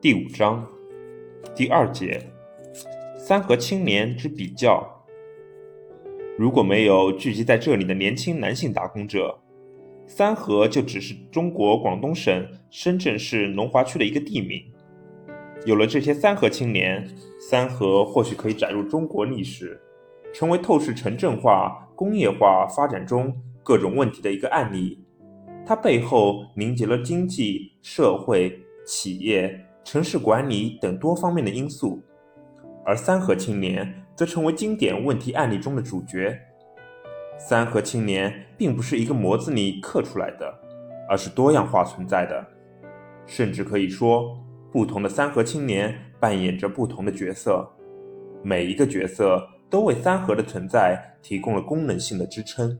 第五章第二节：三和青年之比较。如果没有聚集在这里的年轻男性打工者，三河就只是中国广东省深圳市龙华区的一个地名。有了这些三河青年，三河或许可以载入中国历史，成为透视城镇化、工业化发展中各种问题的一个案例。它背后凝结了经济社会、企业、城市管理等多方面的因素，而三河青年。则成为经典问题案例中的主角。三和青年并不是一个模子里刻出来的，而是多样化存在的。甚至可以说，不同的三和青年扮演着不同的角色，每一个角色都为三和的存在提供了功能性的支撑。